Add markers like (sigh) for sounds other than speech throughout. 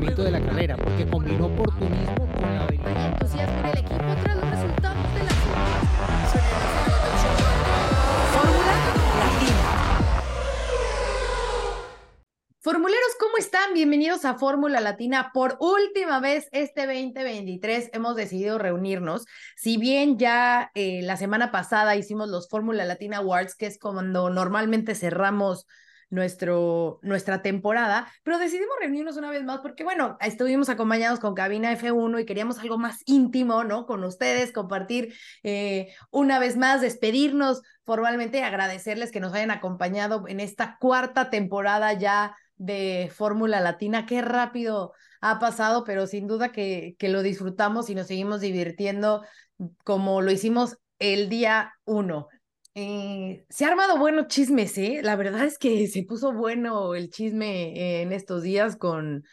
funcionamiento de la carrera, porque combinó oportunismo con la habilidad. entusiasmo en el equipo tras los resultados de la Fórmula Latina. Formuleros, ¿cómo están? Bienvenidos a Fórmula Latina. Por última vez este 2023 hemos decidido reunirnos. Si bien ya eh, la semana pasada hicimos los Fórmula Latina Awards, que es cuando normalmente cerramos nuestro, nuestra temporada, pero decidimos reunirnos una vez más porque, bueno, estuvimos acompañados con Cabina F1 y queríamos algo más íntimo, ¿no? Con ustedes, compartir eh, una vez más, despedirnos formalmente, agradecerles que nos hayan acompañado en esta cuarta temporada ya de Fórmula Latina. Qué rápido ha pasado, pero sin duda que, que lo disfrutamos y nos seguimos divirtiendo como lo hicimos el día uno. Eh, se ha armado bueno chismes, ¿eh? La verdad es que se puso bueno el chisme en estos días con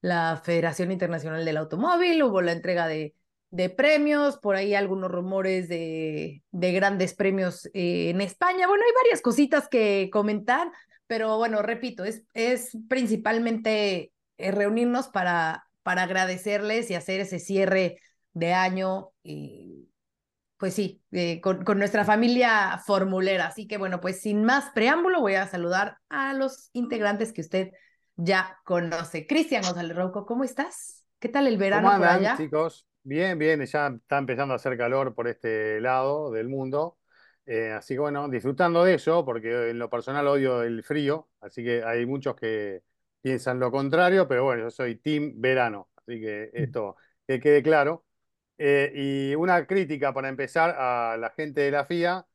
la Federación Internacional del Automóvil, hubo la entrega de, de premios, por ahí algunos rumores de, de grandes premios eh, en España. Bueno, hay varias cositas que comentar, pero bueno, repito, es, es principalmente eh, reunirnos para, para agradecerles y hacer ese cierre de año. Y, pues sí, eh, con, con, nuestra familia formulera. Así que bueno, pues sin más preámbulo, voy a saludar a los integrantes que usted ya conoce. Cristian González Rouco, ¿cómo estás? ¿Qué tal el verano ¿Cómo andan, por allá? chicos? Bien, bien, ya está empezando a hacer calor por este lado del mundo. Eh, así que bueno, disfrutando de eso, porque en lo personal odio el frío, así que hay muchos que piensan lo contrario, pero bueno, yo soy team verano, así que esto que quede claro. Eh, y una crítica para empezar a la gente de la FIA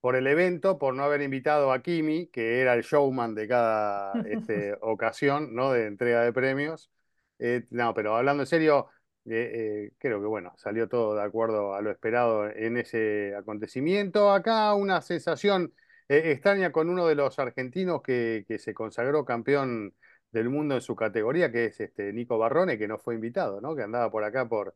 por el evento, por no haber invitado a Kimi, que era el showman de cada este, (laughs) ocasión, ¿no? De entrega de premios. Eh, no, pero hablando en serio, eh, creo que bueno, salió todo de acuerdo a lo esperado en ese acontecimiento. Acá una sensación extraña con uno de los argentinos que, que se consagró campeón del mundo en su categoría, que es este Nico Barrone, que no fue invitado, ¿no? Que andaba por acá por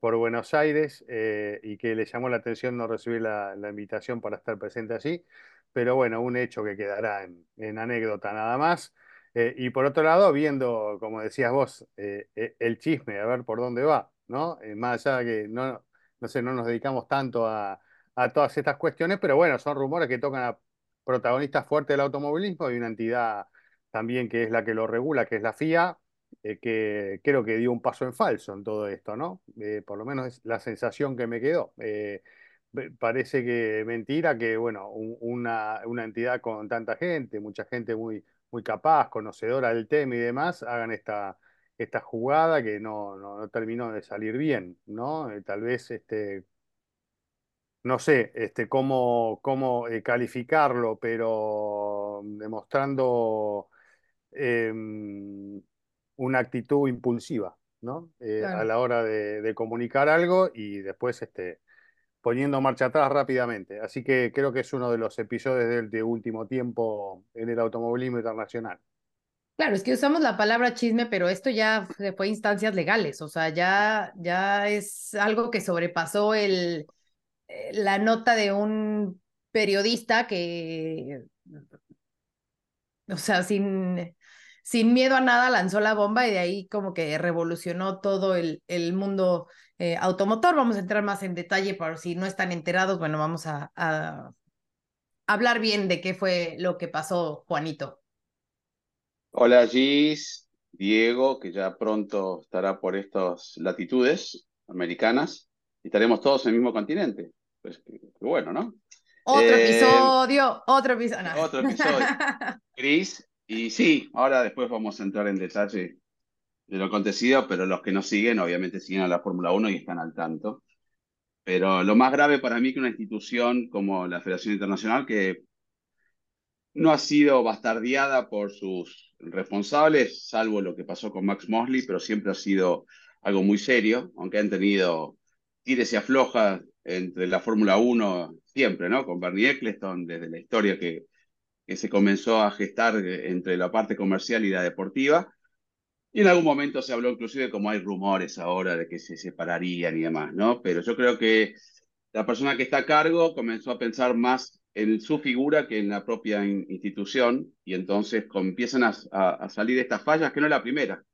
por Buenos Aires eh, y que le llamó la atención no recibir la, invitación para estar presente allí. Pero bueno, un hecho que quedará en, anécdota nada más. Eh, y por otro lado, viendo, como decías vos, eh, el chisme, a ver por dónde va, ¿no? más allá que no, no, sé, no nos dedicamos tanto a, a, todas estas cuestiones, pero bueno, son rumores que tocan a protagonistas fuertes del automovilismo y una entidad también que es la que lo regula, que es la FIA, eh, que creo que dio un paso en falso en todo esto, ¿no? Eh, por lo menos es la sensación que me quedó. Eh, parece que mentira que, bueno, un, una, una, entidad con tanta gente, mucha gente muy, muy capaz, conocedora del tema y demás, hagan esta, esta jugada que no, no, terminó de salir bien, ¿no? tal vez, este, no sé este, cómo, cómo calificarlo, pero demostrando... Eh, una actitud impulsiva, ¿no? Eh, claro. A la hora de, de, comunicar algo y después este, poniendo marcha atrás rápidamente. Así que creo que es uno de los episodios del de último tiempo en el automovilismo internacional. Claro, es que usamos la palabra chisme, pero esto ya fue instancias legales, o sea, ya, ya es algo que sobrepasó el, eh, la nota de un periodista que, o sea, sin, sin miedo a nada lanzó la bomba y de ahí como que revolucionó todo el, el mundo eh, automotor. Vamos a entrar más en detalle por si no están enterados. Bueno, vamos a, a, hablar bien de qué fue lo que pasó, Juanito. Hola Gis, Diego, que ya pronto estará por estas latitudes americanas y estaremos todos en el mismo continente. Pues qué, bueno, ¿no? Otro eh, episodio, otro episodio. No. Otro episodio. (laughs) Cris, y sí, ahora después vamos a entrar en detalle de lo acontecido, pero los que nos siguen, obviamente siguen a la Fórmula 1 y están al tanto. Pero lo más grave para mí que una institución como la Federación Internacional, que no ha sido bastardeada por sus responsables, salvo lo que pasó con Max Mosley, pero siempre ha sido algo muy serio, aunque han tenido tires y aflojas entre la Fórmula 1 siempre, ¿no? Con Bernie Eccleston, desde la historia que, que se comenzó a gestar entre la parte comercial y la deportiva. Y en algún momento se habló inclusive como hay rumores ahora de que se separarían y demás, ¿no? Pero yo creo que la persona que está a cargo comenzó a pensar más en su figura que en la propia in institución y entonces empiezan a, salir estas fallas, que no es la primera.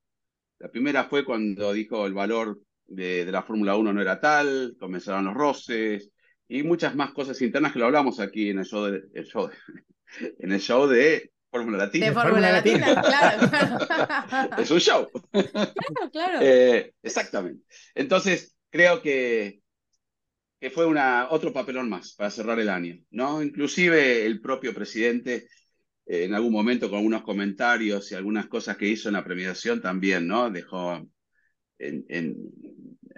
La primera fue cuando dijo el valor de, la Fórmula 1 no era tal, comenzaron los roces y muchas más cosas internas que lo hablamos aquí en el show el show de- (laughs) en el show de Fórmula Latina. De Fórmula Latina. Latina, claro, claro. (laughs) Es un show. Claro, claro. Eh, exactamente. Entonces, creo que, que fue una, otro papelón más para cerrar el año, ¿no? Inclusive el propio presidente, eh, en algún momento con algunos comentarios y algunas cosas que hizo en la premiación también, ¿no? Dejó en, en,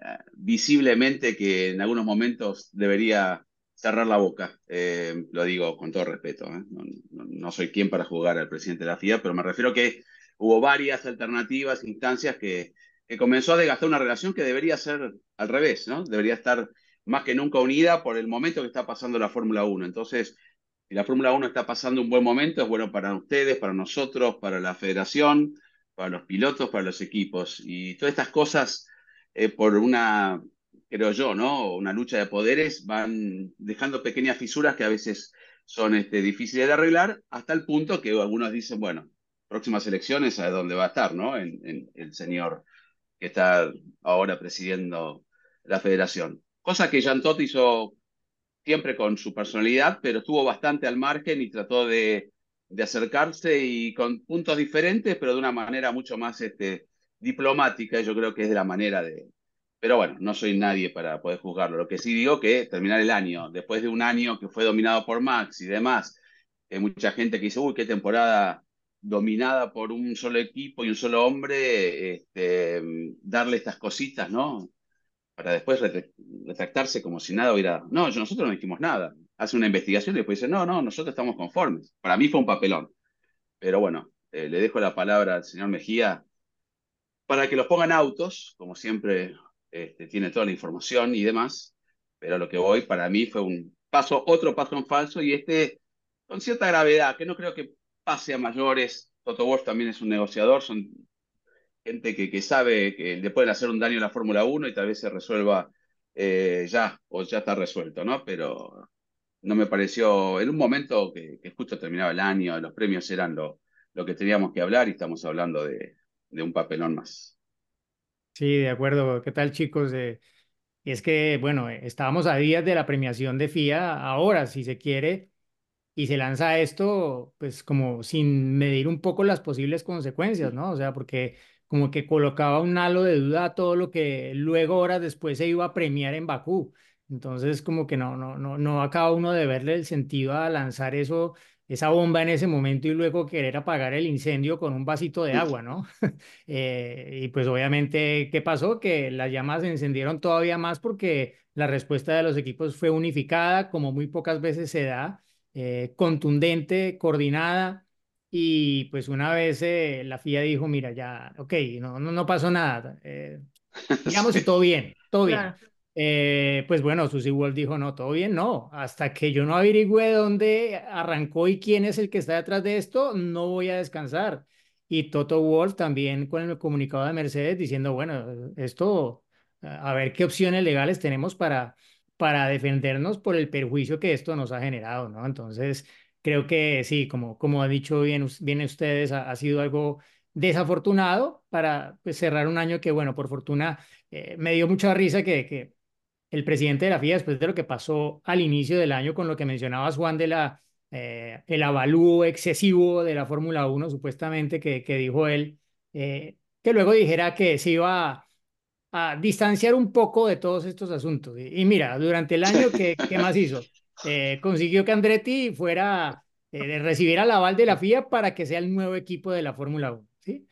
ah, visiblemente que en algunos momentos debería cerrar la boca. Eh, lo digo con todo respeto, ¿eh? No, soy quien para jugar al presidente de la FIA, pero me refiero que hubo varias alternativas, instancias que, que comenzó a desgastar una relación que debería ser al revés, ¿no? Debería estar más que nunca unida por el momento que está pasando la Fórmula 1. Entonces, si la Fórmula 1 está pasando un buen momento, es bueno para ustedes, para nosotros, para la federación, para los pilotos, para los equipos. Y todas estas cosas, eh, por una, creo yo, ¿no? Una lucha de poderes, van dejando pequeñas fisuras que a veces son este, difíciles de arreglar, hasta el punto que algunos dicen, bueno, próximas elecciones, a dónde va a estar, ¿no? En, el señor que está ahora presidiendo la federación. Cosa que Jean Todt hizo siempre con su personalidad, pero estuvo bastante al margen y trató de, de acercarse y con puntos diferentes, pero de una manera mucho más este, diplomática, yo creo que es de la manera de... Pero bueno, no soy nadie para poder juzgarlo. Lo que sí digo que terminar el año, después de un año que fue dominado por Max y demás, hay mucha gente que dice, uy, qué temporada dominada por un solo equipo y un solo hombre, este, darle estas cositas, ¿no? Para después retra- retractarse como si nada hubiera... No, nosotros no dijimos nada. Hace una investigación y después dice, no, no, nosotros estamos conformes. Para mí fue un papelón. Pero bueno, eh, le dejo la palabra al señor Mejía para que los pongan autos, como siempre este, tiene toda la información y demás, pero lo que voy para mí fue un paso, otro paso en falso y este con cierta gravedad, que no creo que pase a mayores. Toto Wolff también es un negociador, son gente que, que sabe que le pueden hacer un daño a la Fórmula 1 y tal vez se resuelva eh, ya, o ya está resuelto, ¿no? Pero no me pareció, en un momento que, que justo terminaba el año, los premios eran lo, lo que teníamos que hablar y estamos hablando de, de un papelón más. Sí, de acuerdo. ¿Qué tal, chicos? Eh, es que, bueno, eh, estábamos a días de la premiación de FIA, ahora, si se quiere, y se lanza esto, pues como sin medir un poco las posibles consecuencias, ¿no? O sea, porque como que colocaba un halo de duda a todo lo que luego, horas después, se iba a premiar en Bakú. Entonces, como que no, no, no, no acaba uno de verle el sentido a lanzar eso, esa bomba en ese momento y luego querer apagar el incendio con un vasito de agua, ¿no? (laughs) Eh, y pues obviamente, ¿qué pasó? Que las llamas se encendieron todavía más porque la respuesta de los equipos fue unificada, como muy pocas veces se da, eh, contundente, coordinada. Y pues una vez eh, la FIA dijo, mira, ya, ok, no, no, no pasó nada, eh, (laughs) digamos que todo bien, todo bien. Claro. Eh, pues bueno, Susie Wolf dijo, no, todo bien, no. Hasta que yo no averigüe dónde arrancó y quién es el que está detrás de esto, no voy a descansar. Y Toto Wolf también con el comunicado de Mercedes diciendo, bueno, esto, a ver qué opciones legales tenemos para, para defendernos por el perjuicio que esto nos ha generado, ¿no? Entonces, creo que sí, como, como ha dicho bien, bien ustedes, ha, ha sido algo desafortunado para pues, cerrar un año que, bueno, por fortuna, eh, me dio mucha risa que, que el presidente de la FIA, después de lo que pasó al inicio del año con lo que mencionabas, Juan, de la, eh, el avalúo excesivo de la Fórmula 1, supuestamente, que, que dijo él, eh, que luego dijera que se iba a, a distanciar un poco de todos estos asuntos. Y, y mira, durante el año, ¿qué, qué más hizo? Eh, consiguió que Andretti fuera, eh, recibiera el aval de la FIA para que sea el nuevo equipo de la Fórmula 1, ¿sí?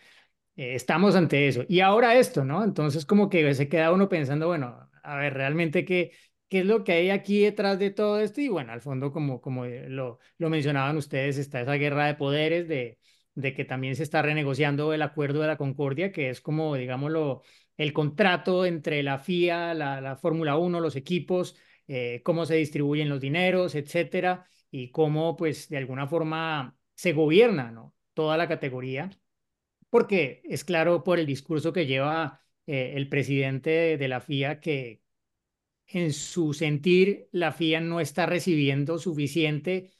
Eh, estamos ante eso. Y ahora esto, ¿no? Entonces como que se queda uno pensando, bueno, a ver, realmente qué, qué es lo que hay aquí detrás de todo esto. Y bueno, al fondo, como, como eh, lo, lo mencionaban ustedes, está esa guerra de poderes de, de que también se está renegociando el acuerdo de la Concordia, que es como, digámoslo, el contrato entre la FIA, la, la Fórmula 1, los equipos, eh, cómo se distribuyen los dineros, etcétera, y cómo, pues, de alguna forma se gobierna, ¿no? Toda la categoría porque es claro por el discurso que lleva eh, el presidente de, de la FIA que en su sentir la FIA no está recibiendo suficiente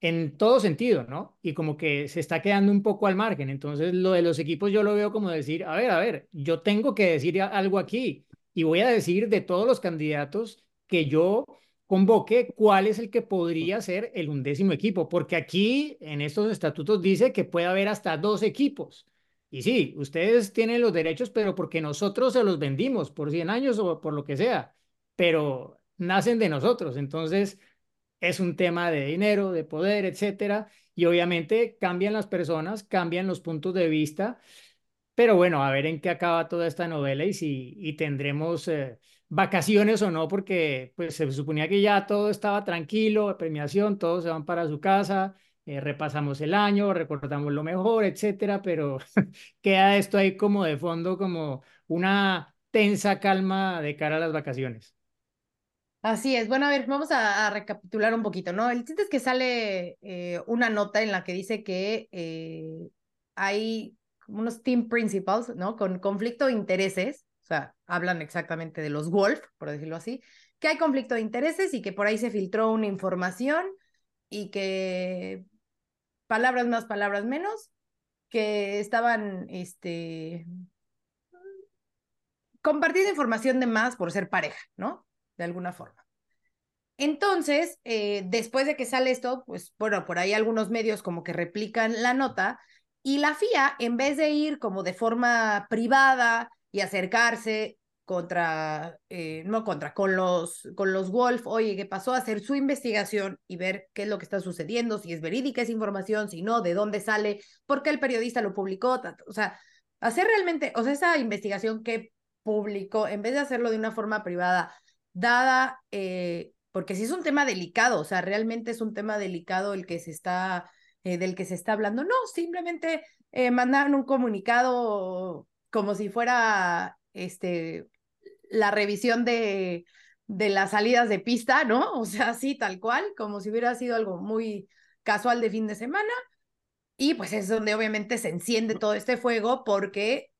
en todo sentido, ¿no? Y como que se está quedando un poco al margen. Entonces, lo de los equipos yo lo veo como decir, a ver, a ver, yo tengo que decir algo aquí y voy a decir de todos los candidatos que yo convoque cuál es el que podría ser el undécimo equipo, porque aquí en estos estatutos dice que puede haber hasta dos equipos. Y sí, ustedes tienen los derechos, pero porque nosotros se los vendimos por 100 años o por lo que sea, pero nacen de nosotros. Entonces, es un tema de dinero, de poder, etcétera. Y obviamente cambian las personas, cambian los puntos de vista. Pero bueno, a ver en qué acaba toda esta novela y si y tendremos eh, vacaciones o no, porque pues se suponía que ya todo estaba tranquilo, premiación, todos se van para su casa, eh, repasamos el año, recordamos lo mejor, etcétera, pero (laughs) queda esto ahí como de fondo, como una tensa calma de cara a las vacaciones. Así es. Bueno, a ver, vamos a, recapitular un poquito, ¿no? El chiste es que sale eh, una nota en la que dice que eh, hay unos team principals, ¿no? Con conflicto de intereses, o sea, hablan exactamente de los Wolf, por decirlo así, que hay conflicto de intereses y que por ahí se filtró una información y que palabras más, palabras menos, que estaban, este, compartiendo información de más por ser pareja, ¿no? de alguna forma. Entonces, eh, después de que sale esto, pues bueno, por ahí algunos medios como que replican la nota y la FIA, en vez de ir como de forma privada y acercarse contra, eh, no contra, con los, con los Wolf, oye, ¿qué pasó? Hacer su investigación y ver qué es lo que está sucediendo, si es verídica esa información, si no, de dónde sale, por qué el periodista lo publicó, o sea, hacer realmente, o sea, esa investigación que publicó, en vez de hacerlo de una forma privada, dada, eh, porque si es un tema delicado, o sea, realmente es un tema delicado el que se está, eh, del que se está hablando. No, simplemente mandaron un comunicado como si fuera este, la revisión de, de las salidas de pista, ¿no? O sea, así tal cual, como si hubiera sido algo muy casual de fin de semana. Y pues es donde obviamente se enciende todo este fuego porque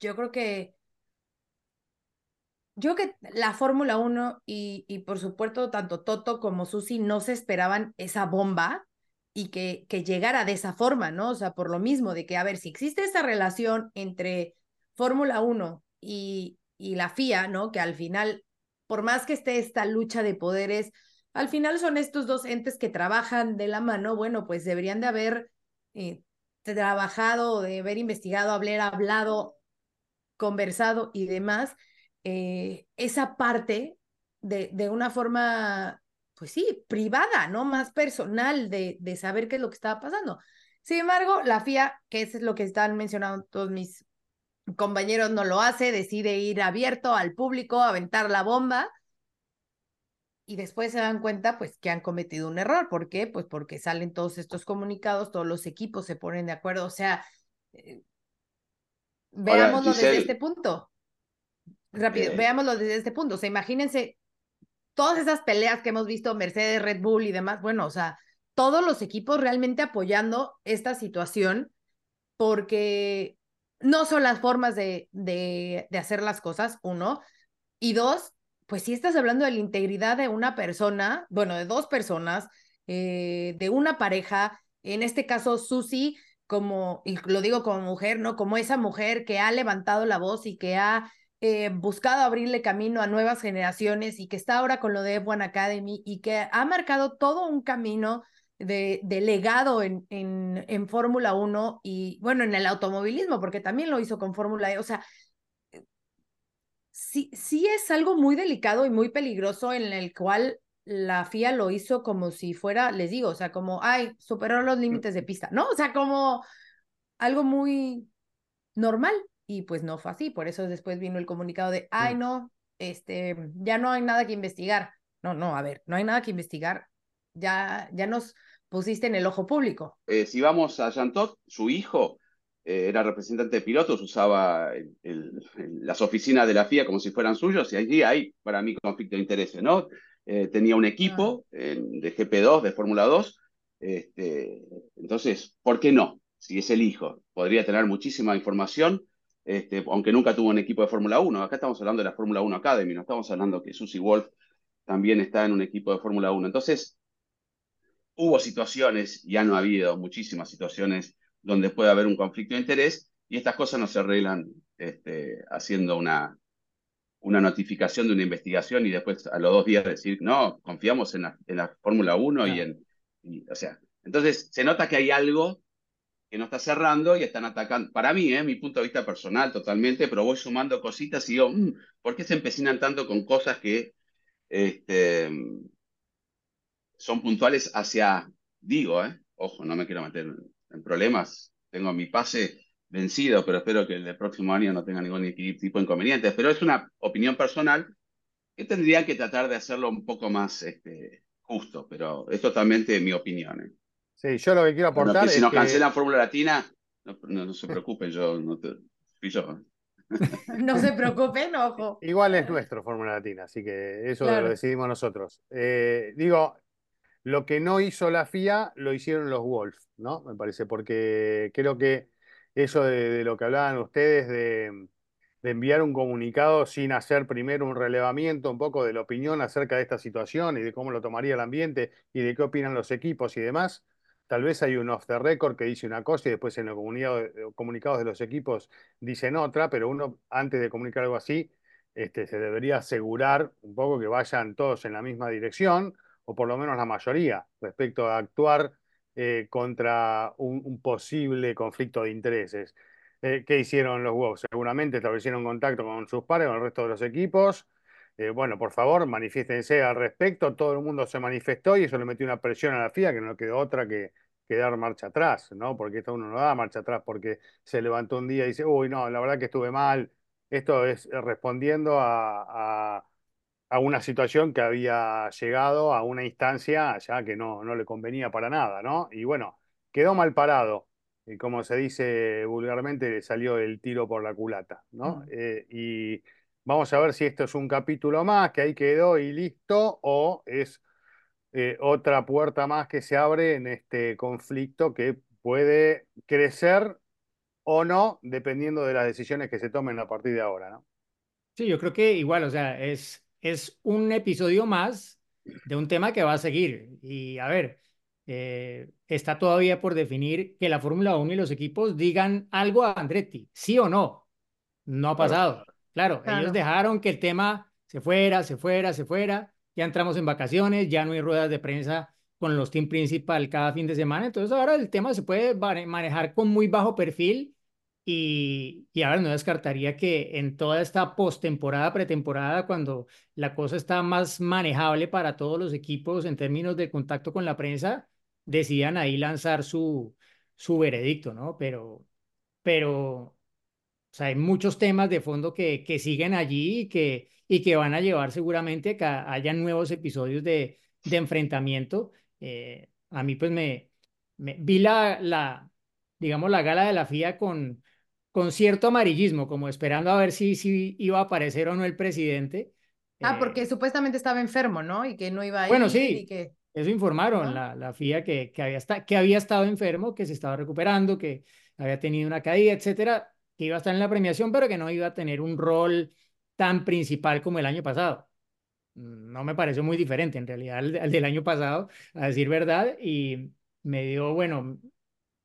yo creo que yo que la Fórmula 1 y, y, por supuesto tanto Toto como Susi no se esperaban esa bomba y que, que llegara de esa forma, ¿no? O sea, por lo mismo, de que, a ver, si existe esa relación entre Fórmula 1 y, y la FIA, ¿no? Que al final, por más que esté esta lucha de poderes, al final son estos dos entes que trabajan de la mano, bueno, pues deberían de haber eh, trabajado, de haber investigado, haber hablado, conversado y demás eh, esa parte de, de una forma, pues sí, privada, ¿no? Más personal de, de saber qué es lo que estaba pasando. Sin embargo, la FIA, que es lo que están mencionando todos mis compañeros, no lo hace, decide ir abierto al público, aventar la bomba y después se dan cuenta pues que han cometido un error. ¿Por qué? Pues porque salen todos estos comunicados, todos los equipos se ponen de acuerdo, o sea, eh, veámoslo desde este punto. Rápido, veámoslo desde este punto. O sea, imagínense todas esas peleas que hemos visto, Mercedes, Red Bull y demás. Bueno, o sea, todos los equipos realmente apoyando esta situación porque no son las formas de, de, de hacer las cosas, uno. Y dos, pues si estás hablando de la integridad de una persona, bueno, de dos personas, eh, de una pareja, en este caso Susi, como, y lo digo como mujer, ¿no? Como esa mujer que ha levantado la voz y que ha eh, buscado abrirle camino a nuevas generaciones y que está ahora con lo de F1 Academy y que ha marcado todo un camino de, de legado en, en, en Fórmula 1 y bueno, en el automovilismo, porque también lo hizo con Fórmula E. O sea, sí, sí es algo muy delicado y muy peligroso en el cual la FIA lo hizo como si fuera, les digo, o sea, como, ay, superó los límites de pista, ¿no? O sea, como algo muy normal y pues no fue así, por eso después vino el comunicado de, ay no, este, ya no hay nada que investigar. No, no, a ver, no hay nada que investigar, ya, ya nos pusiste en el ojo público. Eh, si vamos a Jantot, su hijo eh, era representante de pilotos, usaba las oficinas de la FIA como si fueran suyos, y allí hay para mí conflicto de intereses, ¿no? Eh, tenía un equipo de GP2, de Fórmula 2, este, entonces, ¿por qué no? Si es el hijo, podría tener muchísima información este, aunque nunca tuvo un equipo de Fórmula 1. Acá estamos hablando de la Fórmula 1 Academy, no estamos hablando que Susie Wolf también está en un equipo de Fórmula 1. Entonces, hubo situaciones, ya no ha habido muchísimas situaciones donde puede haber un conflicto de interés y estas cosas no se arreglan este, haciendo una, una notificación de una investigación y después a los dos días decir, no, confiamos en la, en la Fórmula 1 y en... o sea, entonces se nota que hay algo que no está cerrando y están atacando. Para mí, ¿eh? mi punto de vista personal totalmente, pero voy sumando cositas y digo, mm, ¿por qué se empecinan tanto con cosas que este, son puntuales hacia, digo, ¿eh? ojo, no me quiero meter en problemas, tengo mi pase vencido, pero espero que el próximo año no tenga ningún tipo de inconvenientes, pero es una opinión personal que tendría que tratar de hacerlo un poco más este, justo, pero es totalmente mi opinión. ¿eh? Sí, yo lo que quiero aportar si nos cancelan Fórmula Latina, no, se (laughs) preocupen, yo no te, yo. (laughs) no se preocupen, ojo. Igual es nuestro Fórmula Latina, así que eso lo decidimos nosotros. Eh, digo, lo que no hizo la FIA lo hicieron los Wolf, ¿no? Me parece, porque creo que eso de, lo que hablaban ustedes de, enviar un comunicado sin hacer primero un relevamiento un poco de la opinión acerca de esta situación y de cómo lo tomaría el ambiente y de qué opinan los equipos y demás. Tal vez hay un off the record que dice una cosa y después en los comunicados de los equipos dicen otra, pero uno antes de comunicar algo así este, se debería asegurar un poco que vayan todos en la misma dirección, o por lo menos la mayoría, respecto a actuar eh, contra un, posible conflicto de intereses. Eh, ¿Qué hicieron los Wolves? Seguramente establecieron contacto con sus pares, con el resto de los equipos. Eh, bueno, por favor, manifiéstense al respecto. Todo el mundo se manifestó y eso le metió una presión a la FIA que no quedó otra que, dar marcha atrás, ¿no? Porque esto uno no da marcha atrás porque se levantó un día y dice, uy, no, la verdad que estuve mal. Esto es respondiendo a a una situación que había llegado a una instancia ya que no, no le convenía para nada, ¿no? Y bueno, quedó mal parado. Y como se dice vulgarmente, le salió el tiro por la culata, ¿no? Eh, y vamos a ver si esto es un capítulo más, que ahí quedó y listo, o es eh, otra puerta más que se abre en este conflicto que puede crecer o no, dependiendo de las decisiones que se tomen a partir de ahora, ¿no? Sí, yo creo que igual, o sea, es es un episodio más de un tema que va a seguir. Y a ver, eh, está todavía por definir que la Fórmula 1 y los equipos digan algo a Andretti, sí o no. No ha pasado. Claro, ellos dejaron que el tema se fuera, se fuera, se fuera. Ya entramos en vacaciones, ya no hay ruedas de prensa con los team principal cada fin de semana. Entonces ahora el tema se puede manejar con muy bajo perfil y, y ahora no descartaría que en toda esta postemporada, pretemporada, cuando la cosa está más manejable para todos los equipos en términos de contacto con la prensa, decidan ahí lanzar su, su veredicto, ¿no? Pero, pero, o sea, hay muchos temas de fondo que, que siguen allí y que, y que van a llevar seguramente que haya nuevos episodios de, de enfrentamiento. Eh, a mí, pues, me, me vi la, la, digamos, la gala de la FIA con con cierto amarillismo, como esperando a ver si, si iba a aparecer o no el presidente. Ah, porque eh, supuestamente estaba enfermo, ¿no? Y que no iba a ir. Bueno, sí, que... eso informaron la, la FIA que, que, había que había estado enfermo, que se estaba recuperando, que había tenido una caída, etcétera, que iba a estar en la premiación, pero que no iba a tener un rol tan principal como el año pasado. No me pareció muy diferente en realidad al, del año pasado, a decir verdad, y me dio, bueno,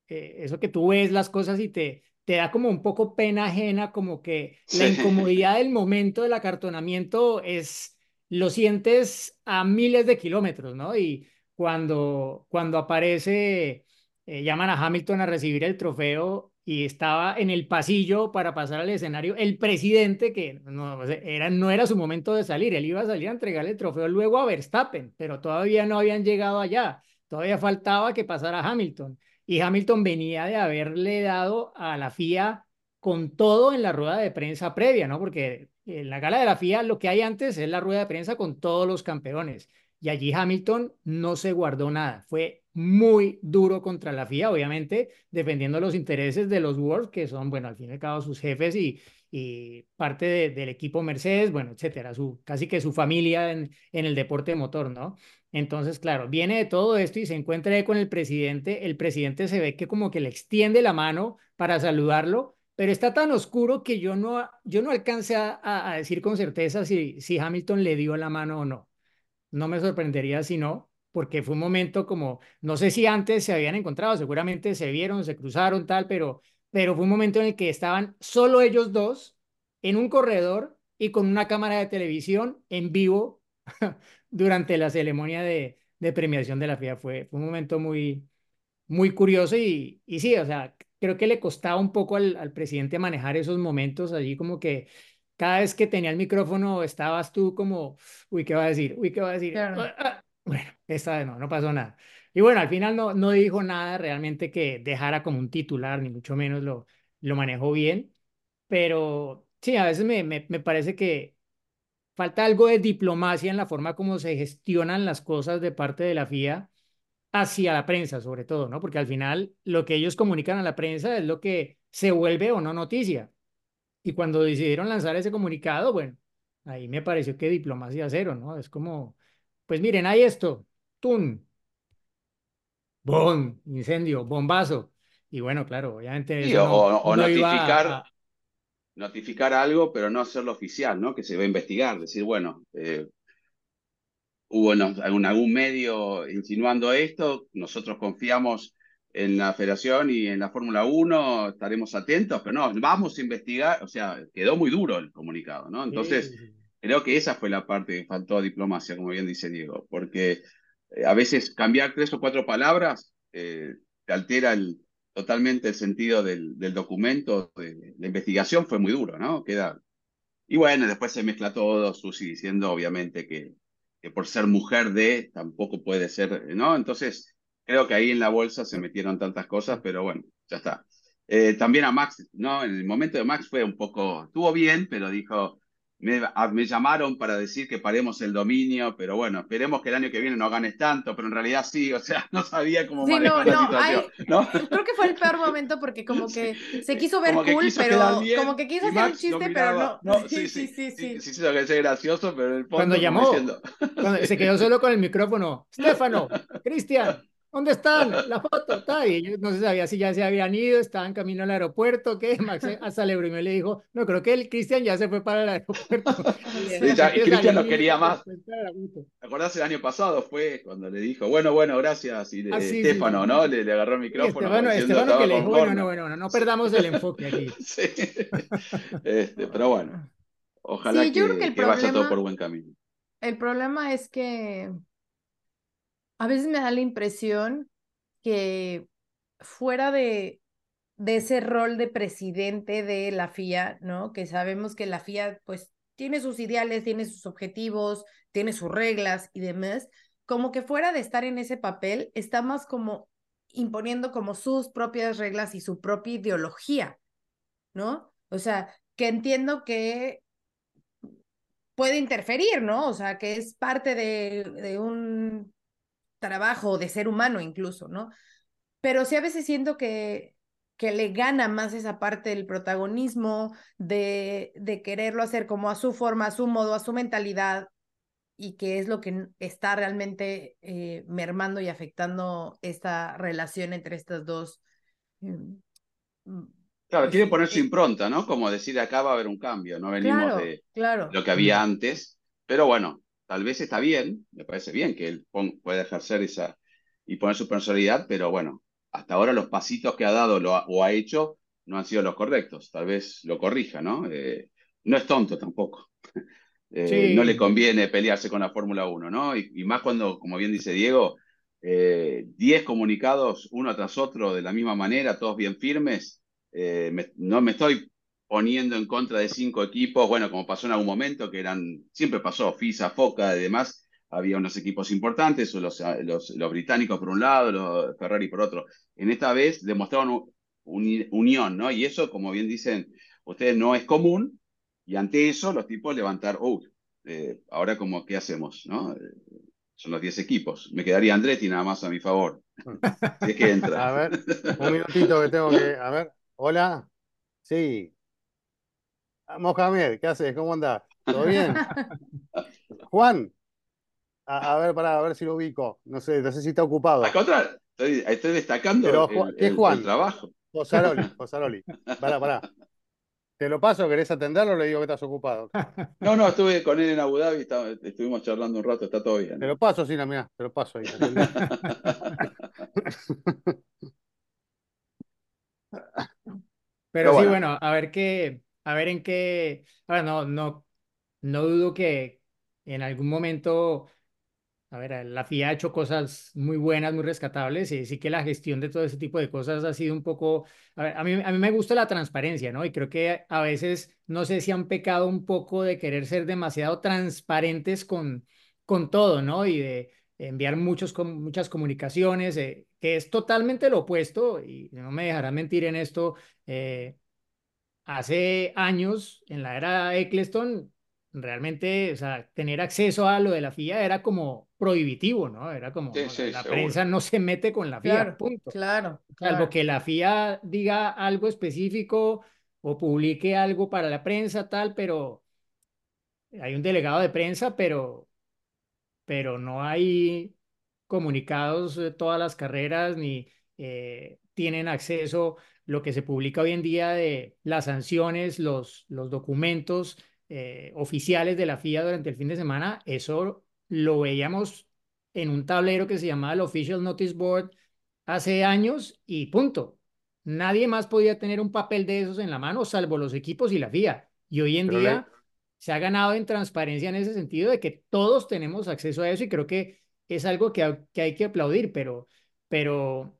eh, eso que tú ves las cosas y te, te da como un poco pena ajena, como que la (laughs) incomodidad del momento del acartonamiento es, lo sientes a miles de kilómetros, ¿no? Y cuando, cuando aparece, eh, llaman a Hamilton a recibir el trofeo y estaba en el pasillo para pasar al escenario, el presidente, que no era, no era su momento de salir, él iba a salir a entregarle el trofeo luego a Verstappen, pero todavía no habían llegado allá, todavía faltaba que pasara Hamilton. Y Hamilton venía de haberle dado a la FIA con todo en la rueda de prensa previa, ¿no? Porque en la gala de la FIA lo que hay antes es la rueda de prensa con todos los campeones. Y allí Hamilton no se guardó nada. Fue muy duro contra la FIA, obviamente, defendiendo los intereses de los World, que son, bueno, al fin y al cabo sus jefes y, y parte del equipo Mercedes, bueno, etcétera, su, casi que su familia en, en el deporte motor, ¿no? Entonces, claro, viene de todo esto y se encuentra con el presidente. El presidente se ve que como que le extiende la mano para saludarlo, pero está tan oscuro que yo no, yo no alcancé a, a decir con certeza si, si Hamilton le dio la mano o no. No me sorprendería si no, porque fue un momento como, no sé si antes se habían encontrado, seguramente se vieron, se cruzaron, tal, pero, pero fue un momento en el que estaban solo ellos dos en un corredor y con una cámara de televisión en vivo (laughs) durante la ceremonia de, de premiación de la FIA. Fue, fue un momento muy, muy curioso y, y sí, o sea, creo que le costaba un poco al, al presidente manejar esos momentos allí como que cada vez que tenía el micrófono estabas tú como, uy, ¿qué va a decir? Uy, ¿qué va a decir? Claro. Ah, ah. Bueno, esta vez no, no pasó nada. Y bueno, al final no, no dijo nada realmente que dejara como un titular, ni mucho menos lo, lo manejó bien, pero sí, a veces me, me, me parece que falta algo de diplomacia en la forma como se gestionan las cosas de parte de la FIA hacia la prensa, sobre todo, ¿no? Porque al final lo que ellos comunican a la prensa es lo que se vuelve o no noticia. Y cuando decidieron lanzar ese comunicado, bueno, ahí me pareció que diplomacia cero, ¿no? Es como, pues miren, hay esto, tun, bom, incendio, bombazo. Y bueno, claro, obviamente eso o, no, o no iba notificar, a- notificar algo, pero no hacerlo oficial, ¿no? Que se va a investigar. Decir, bueno, eh, hubo en algún, algún medio insinuando esto, nosotros confiamos en la Federación y en la Fórmula 1, estaremos atentos, pero no, vamos a investigar, o sea, quedó muy duro el comunicado, ¿no? Entonces, sí, creo que esa fue la parte que faltó a diplomacia, como bien dice Diego, porque eh, a veces cambiar tres o cuatro palabras eh, te altera el, totalmente el sentido del, del documento, de la investigación fue muy duro, ¿no? Queda, y bueno, después se mezcla todo, Susi diciendo obviamente que, que por ser mujer de tampoco puede ser, ¿no? Entonces, creo que ahí en la bolsa se metieron tantas cosas, pero bueno, ya está. Eh, también a Max, ¿no? En el momento de Max fue un poco, estuvo bien, pero dijo, me, a- me llamaron para decir que paremos el dominio, pero bueno, esperemos que el año que viene no ganes tanto, pero en realidad sí, o sea, (laughs) no sabía cómo Sí, no, manejar la no, situación, hay- ¿no? Creo que fue el peor momento porque como que se quiso ver cool, quiso pero bien, como que quiso hacer un chiste, pero no. No, (laughs) sí, sí, sí, sí, sí. hizo que sea gracioso, pero en el Cuando fondo como llamó, diciendo, cuando se quedó solo con el micrófono, Stefano, Cristian, ¿dónde están? La foto, tal. Y ellos no se sabía si ya se habían ido, estaban camino al aeropuerto, ¿qué? (laughs) Max hasta le y le dijo, no, creo que el Cristian ya se fue para el aeropuerto. (laughs) Sí, ya, y Cristian no quería más. ¿Te acordás el año pasado? Fue cuando le dijo, bueno, bueno, gracias, y de, Ah, sí, Estefano, sí. ¿no? Le, le agarró el micrófono Estefano, Estefano que le dijo, bueno, no, bueno, no, no perdamos el enfoque aquí. (laughs) Sí. Este, pero bueno, ojalá Sí, yo creo que que, el que vaya todo problema- por buen camino. El problema es que a veces me da la impresión que fuera de, de ese rol de presidente de la FIA, ¿no? Que sabemos que la FIA pues tiene sus ideales, tiene sus objetivos, tiene sus reglas y demás, como que fuera de estar en ese papel, está más como imponiendo como sus propias reglas y su propia ideología, ¿no? O sea, que entiendo que puede interferir, ¿no? O sea, que es parte de, de un trabajo de ser humano incluso, ¿no? Pero sí a veces siento que, que le gana más esa parte del protagonismo, de, de quererlo hacer como a su forma, a su modo, a su mentalidad, y que es lo que está realmente eh, mermando y afectando esta relación entre estas dos. mm, mm, Claro, pues quiere poner su eh, impronta, ¿no? Como decir, acá va a haber un cambio, no venimos claro, de claro. lo que había antes, pero bueno, tal vez está bien, me parece bien que él pueda ejercer esa y poner su personalidad, pero bueno, hasta ahora los pasitos que ha dado lo ha- o ha hecho no han sido los correctos, tal vez lo corrija, ¿no? Eh, no es tonto tampoco. (laughs) Eh, no le conviene pelearse con la Fórmula 1, ¿no? Y, y más cuando, como bien dice Diego, eh, 10 comunicados uno tras otro de la misma manera, todos bien firmes, eh, me- no me estoy poniendo en contra de cinco equipos, bueno, como pasó en algún momento, que eran, siempre pasó, FISA, FOCA y demás, había unos equipos importantes, los, los, británicos por un lado, los Ferrari por otro. En esta vez demostraron un- uni- unión, ¿no? Y eso, como bien dicen ustedes, no es común, y ante eso los tipos levantar, oh, eh, ahora como, ¿qué hacemos? ¿no? Eh, son los 10 equipos. Me quedaría Andretti nada más a mi favor. Si es que entra. A ver, un minutito que tengo que. A ver, hola. Sí. Ah, Mohamed, ¿qué haces? ¿Cómo andás? ¿Todo bien? (laughs) Juan, a, a ver, para a ver si lo ubico. No sé, no sé si está ocupado. Al contrario, estoy, estoy destacando Pero, el, Juan- ¿qué el- Juan? el trabajo. Fosaroli, Fosaroli. (laughs) Pará, pará. ¿Te lo paso? ¿Querés atenderlo o le digo que estás ocupado? No, no, estuve con él en Abu Dhabi, estuvimos charlando un rato, está todo bien. Te lo paso, sí, no, mira, te lo paso ahí. (laughs) Pero, sí, bueno, a ver qué, a ver en qué, ahora no, no, no dudo que en algún momento a ver, la FIA ha hecho cosas muy buenas, muy rescatables, y sí que la gestión de todo ese tipo de cosas ha sido un poco, a, mí, a mí me gusta la transparencia, ¿no? Y creo que a veces, no sé si han pecado un poco de querer ser demasiado transparentes con, con todo, ¿no? Y de enviar muchos, muchas comunicaciones, eh, que es totalmente lo opuesto, y no me dejará mentir en esto, eh, hace años, en la era Eccleston, realmente, o sea, tener acceso a lo de la FIA era como prohibitivo, ¿no? Era como, la prensa no se mete con la FIA, claro, punto. Claro, Salvo que la FIA diga algo específico o publique algo para la prensa, tal, pero hay un delegado de prensa, pero, pero no hay comunicados de todas las carreras ni eh, tienen acceso lo que se publica hoy en día de las sanciones, los, los documentos eh, oficiales de la FIA durante el fin de semana, eso lo veíamos en un tablero que se llamaba el Official Notice Board hace años y punto. Nadie más podía tener un papel de esos en la mano, salvo los equipos y la FIA. Y hoy en día se ha ganado en transparencia en ese sentido de que todos tenemos acceso a eso y creo que es algo que, que hay que aplaudir, pero, pero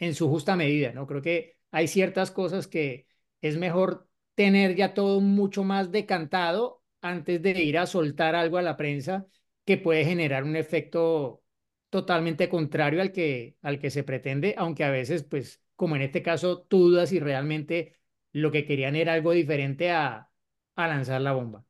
en su justa medida, ¿no? Creo que hay ciertas cosas que es mejor tener ya todo mucho más decantado antes de ir a soltar algo a la prensa que puede generar un efecto totalmente contrario al que, al que se pretende, aunque a veces, pues, como en este caso, tú dudas si realmente lo que querían era algo diferente a, a lanzar la bomba.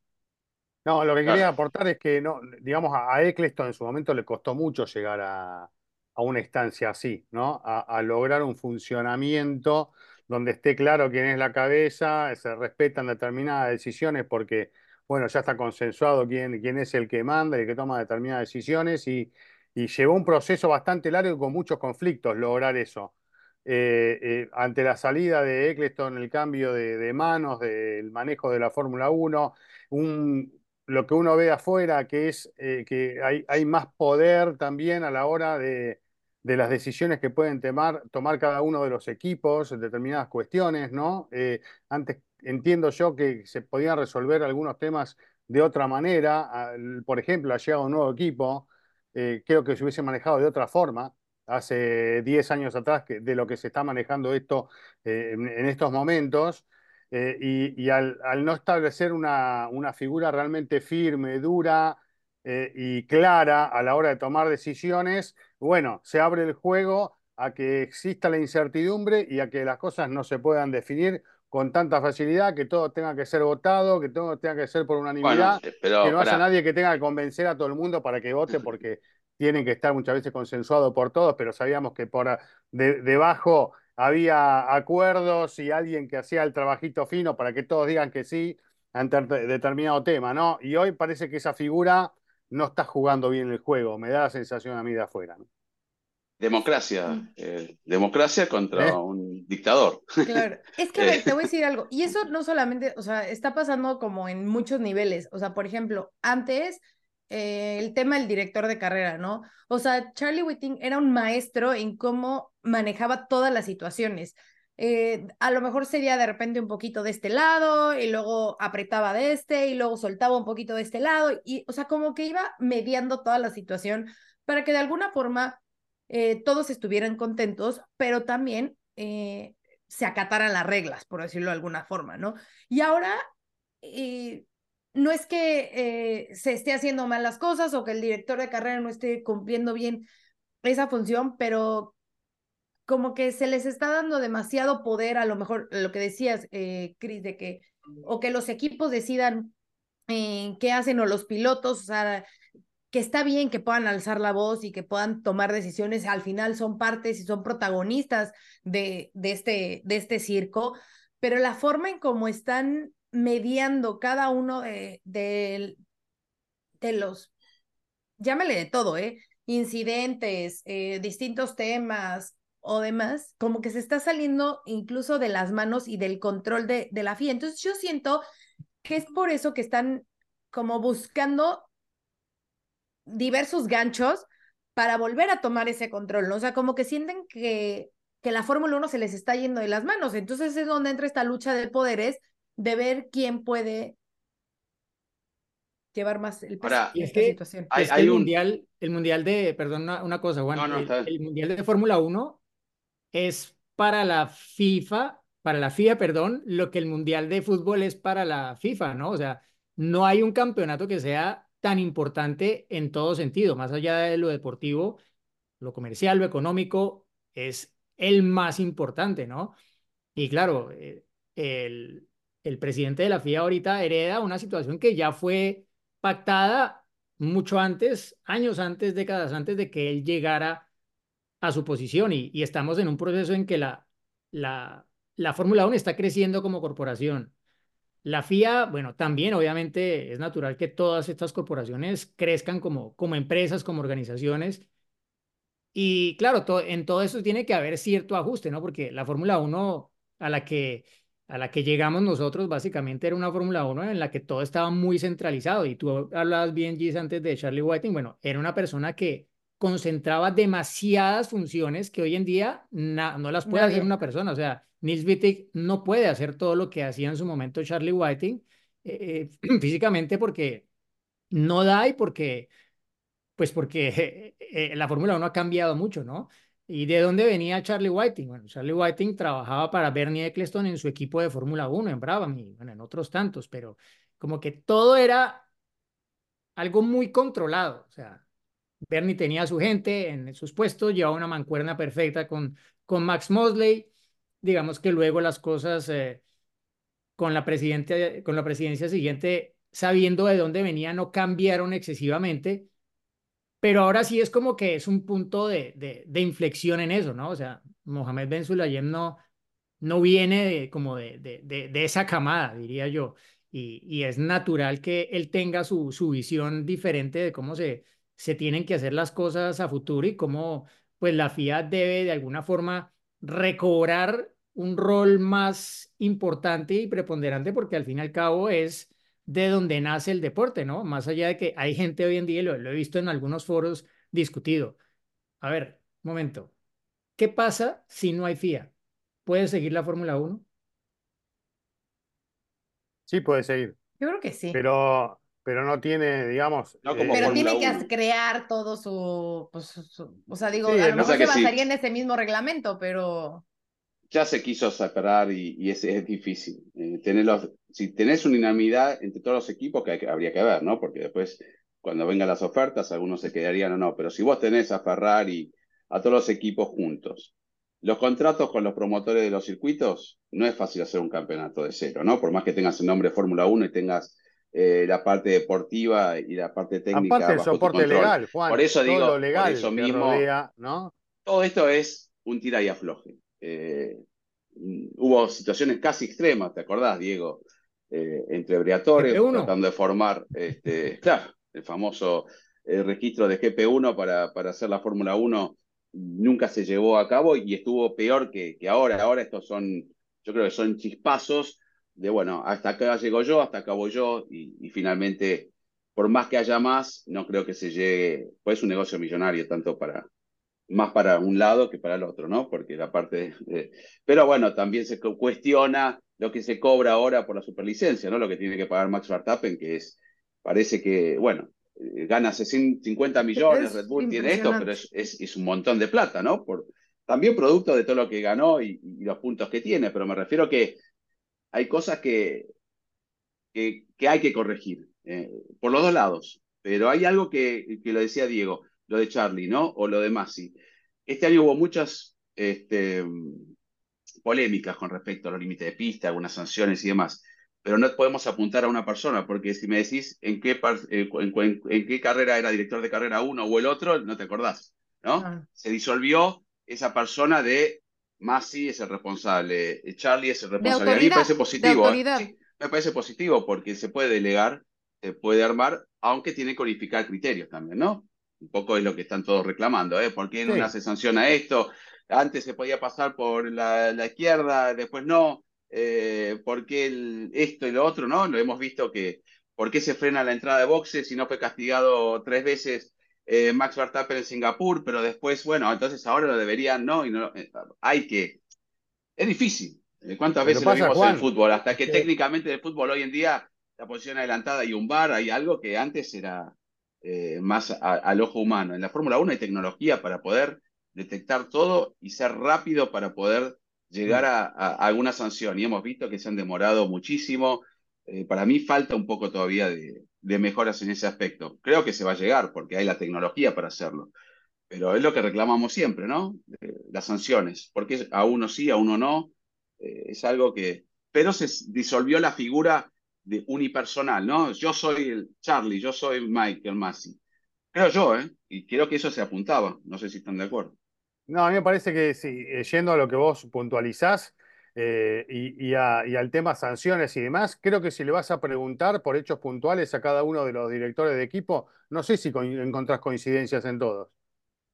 No, lo que quería aportar es que, no, digamos, a Eccleston en su momento le costó mucho llegar a, a una instancia así, ¿no? A, lograr un funcionamiento donde esté claro quién es la cabeza, se respetan determinadas decisiones porque, bueno, ya está consensuado quién, quién es el que manda y el que toma determinadas decisiones y, y llevó un proceso bastante largo y con muchos conflictos lograr eso. Eh, eh, ante la salida de Eccleston, el cambio de, manos, del manejo de la Fórmula 1, un, lo que uno ve afuera, que es eh, que hay, hay, más poder también a la hora de, de las decisiones que pueden tomar, tomar cada uno de los equipos en determinadas cuestiones, ¿no? Eh, antes entiendo yo que se podían resolver algunos temas de otra manera. Por ejemplo, ha llegado un nuevo equipo, eh, creo que se hubiese manejado de otra forma hace 10 años atrás que, de lo que se está manejando esto en, estos momentos. Y, al, no establecer una, una figura realmente firme, dura, eh, y clara a la hora de tomar decisiones, bueno, se abre el juego a que exista la incertidumbre y a que las cosas no se puedan definir con tanta facilidad, que todo tenga que ser votado, que todo tenga que ser por unanimidad, eh, que no haya nadie que tenga que convencer a todo el mundo para que vote, porque tienen que estar muchas veces consensuados por todos, pero sabíamos que por debajo había acuerdos y alguien que hacía el trabajito fino para que todos digan que sí ante determinado tema, ¿no? Y hoy parece que esa figura no está jugando bien el juego, me da la sensación a mí de afuera. Democracia, eh, democracia contra ¿Eh? un dictador. Claro, (laughs) es que te voy a decir algo, y eso no solamente, o sea, está pasando como en muchos niveles, o sea, por ejemplo, antes eh, el tema del director de carrera, ¿no? O sea, Charlie Whiting era un maestro en cómo manejaba todas las situaciones. Eh, a lo mejor sería de repente un poquito de este lado y luego apretaba de este y luego soltaba un poquito de este lado y, o sea, como que iba mediando toda la situación para que de alguna forma eh, todos estuvieran contentos, pero también eh, se acataran las reglas, por decirlo de alguna forma, ¿no? Y ahora no es que se esté haciendo mal las cosas o que el director de carrera no esté cumpliendo bien esa función, pero como que se les está dando demasiado poder, a lo mejor lo que decías, eh, Cris, de que, o que los equipos decidan eh, qué hacen o los pilotos, o sea, que está bien que puedan alzar la voz y que puedan tomar decisiones, al final son partes y son protagonistas de, de, este, de este circo, pero la forma en cómo están mediando cada uno de, de, de los, llámale de todo, ¿eh? Incidentes, eh, distintos temas, o demás, como que se está saliendo incluso de las manos y del control de, de la FIA. Entonces yo siento que es por eso que están como buscando diversos ganchos para volver a tomar ese control, ¿no? O sea, como que sienten que, que la Fórmula 1 se les está yendo de las manos. Entonces es donde entra esta lucha de poderes de ver quién puede llevar más el peso Ahora, en Y es esta que- situación. Hay- Es que hay el un- mundial, el mundial de, perdón, una, una cosa, Juan, No, no, el, el mundial de Fórmula 1 es para la FIFA, para la FIA, perdón, lo que el mundial de fútbol es para la FIFA, ¿no? O sea, no hay un campeonato que sea tan importante en todo sentido, más allá de lo deportivo, lo comercial, lo económico, es el más importante, ¿no? Y claro, eh, el, el presidente de la FIA ahorita hereda una situación que ya fue pactada mucho antes, años antes, décadas antes de que él llegara a su posición y, estamos en un proceso en que la, la, la Fórmula 1 está creciendo como corporación. La FIA, bueno, también obviamente es natural que todas estas corporaciones crezcan como, como empresas, como organizaciones. Y claro, en todo eso tiene que haber cierto ajuste, ¿no? Porque la Fórmula 1 a la que, a la que llegamos nosotros básicamente era una Fórmula 1 en la que todo estaba muy centralizado. Y tú hablabas bien, Gis, antes de Charlie Whiting. Bueno, era una persona que concentraba demasiadas funciones que hoy en día no las puede hacer una persona. O sea, Nils Wittig no puede hacer todo lo que hacía en su momento Charlie Whiting eh, eh, (clears throat) físicamente porque no da y porque pues porque (laughs) eh, la Fórmula 1 ha cambiado mucho, ¿no? ¿Y de dónde venía Charlie Whiting? Bueno, Charlie Whiting trabajaba para Bernie Eccleston en su equipo de Fórmula 1 en Brabham y bueno, en otros tantos, pero como que todo era algo muy controlado. O sea, Bernie tenía a su gente en sus puestos, llevaba una mancuerna perfecta con, con Max Mosley. Digamos que luego las cosas eh, con, la presidente, con la presidencia siguiente, sabiendo de dónde venía, no cambiaron excesivamente pero ahora sí es como que es un punto de, de, inflexión en eso, ¿no? O sea, Mohamed Ben Sulayem no, no viene de, como de, de esa camada, diría yo, y, y es natural que él tenga su, su visión diferente de cómo se, se tienen que hacer las cosas a futuro y cómo pues la FIA debe de alguna forma recobrar un rol más importante y preponderante porque al fin y al cabo es de donde nace el deporte, ¿no? Más allá de que hay gente hoy en día, y lo, lo he visto en algunos foros discutido. A ver, un momento. ¿Qué pasa si no hay FIA? ¿Puede seguir la Fórmula 1? Sí, puede seguir, Yo creo que sí. pero, pero no tiene, digamos. No como Pero tiene que 1. as- crear todo su, pues, su- o sea, digo, Sí, a lo o mejor sea se sí. basaría en ese mismo reglamento, pero ya se quiso separar y, y es, es difícil. Eh, tenerlos, si tenés una unanimidad entre todos los equipos, que, hay que- habría que ver, ¿no? Porque después, cuando vengan las ofertas, algunos se quedarían o no. Pero si vos tenés a Ferrari, a todos los equipos juntos, los contratos con los promotores de los circuitos, no es fácil hacer un campeonato de cero, ¿no? Por más que tengas el nombre Fórmula 1 y tengas eh, la parte deportiva y la parte técnica Aparte tu soporte legal, Juan. Por eso todo digo, lo por legal eso mismo- rodea, ¿no? todo esto es un tira y afloje. Eh, mm, hubo situaciones casi extremas, ¿te acordás, Diego? Eh, entre Briatore GP1. tratando de formar, este, (laughs) claro, el famoso eh, registro de GP1 para, para hacer la Fórmula 1 nunca se llevó a cabo y estuvo peor que, que ahora. Ahora estos son, yo creo que son chispazos de, bueno, hasta acá llego yo, hasta acá voy yo y, y finalmente, por más que haya más, no creo que se llegue, pues es un negocio millonario tanto para, más para un lado que para el otro, ¿no? Porque la parte... de- pero bueno, también se cu- cuestiona lo que se cobra ahora por la superlicencia, ¿no? Lo que tiene que pagar Max Verstappen, que es, parece que, bueno, eh, gana 60 50 millones, Es Red Bull tiene esto, pero es, es un montón de plata, ¿no? Por, también producto de todo lo que ganó y, y los puntos que tiene, pero me refiero que hay cosas que, que, que hay que corregir, eh, por los dos lados. Pero hay algo que, que lo decía Diego, lo de Charlie, ¿no? O lo de Masi. Este año hubo muchas este, polémicas con respecto a los límites de pista, algunas sanciones y demás. Pero no podemos apuntar a una persona, porque si me decís en qué, eh, en, en- en qué carrera era director de carrera uno o el otro, no te acordás, ¿no? Ah. Se disolvió esa persona de Masi es el responsable, eh, Charlie es el responsable. A mí me parece positivo. ¿eh? me parece positivo porque se puede delegar, se puede armar, aunque tiene que unificar criterios también, ¿no? Un poco es lo que están todos reclamando, ¿eh? ¿Por qué en Sí. una se sanciona esto? antes se podía pasar por la, izquierda, después no, eh, por qué el, esto y lo otro, ¿no? Lo hemos visto que, por qué se frena la entrada de boxes si no fue castigado tres veces eh, Max Verstappen en Singapur, pero después, bueno, entonces ahora lo deberían, ¿no? Y no, eh, hay que, es difícil. Eh, ¿Cuántas veces lo vimos en el fútbol? Hasta que técnicamente el fútbol hoy en día, la posición adelantada y un bar, hay algo que antes era más al ojo humano. En la Fórmula 1 hay tecnología para poder detectar todo y ser rápido para poder llegar a, alguna sanción. Y hemos visto que se han demorado muchísimo. Eh, para mí falta un poco todavía de, mejoras en ese aspecto. Creo que se va a llegar porque hay la tecnología para hacerlo. Pero es lo que reclamamos siempre, ¿no? las sanciones. Porque a uno sí, a uno no. Eh, es algo que... Pero se disolvió la figura de unipersonal, ¿no? Yo soy el Charlie, yo soy Michael Massey. Creo yo, ¿eh? Y creo que eso se apuntaba. No sé si están de acuerdo. No, a mí me parece que sí, eh, yendo a lo que vos puntualizás eh, y, al tema sanciones y demás, creo que si le vas a preguntar por hechos puntuales a cada uno de los directores de equipo, no sé si encontrás coincidencias en todos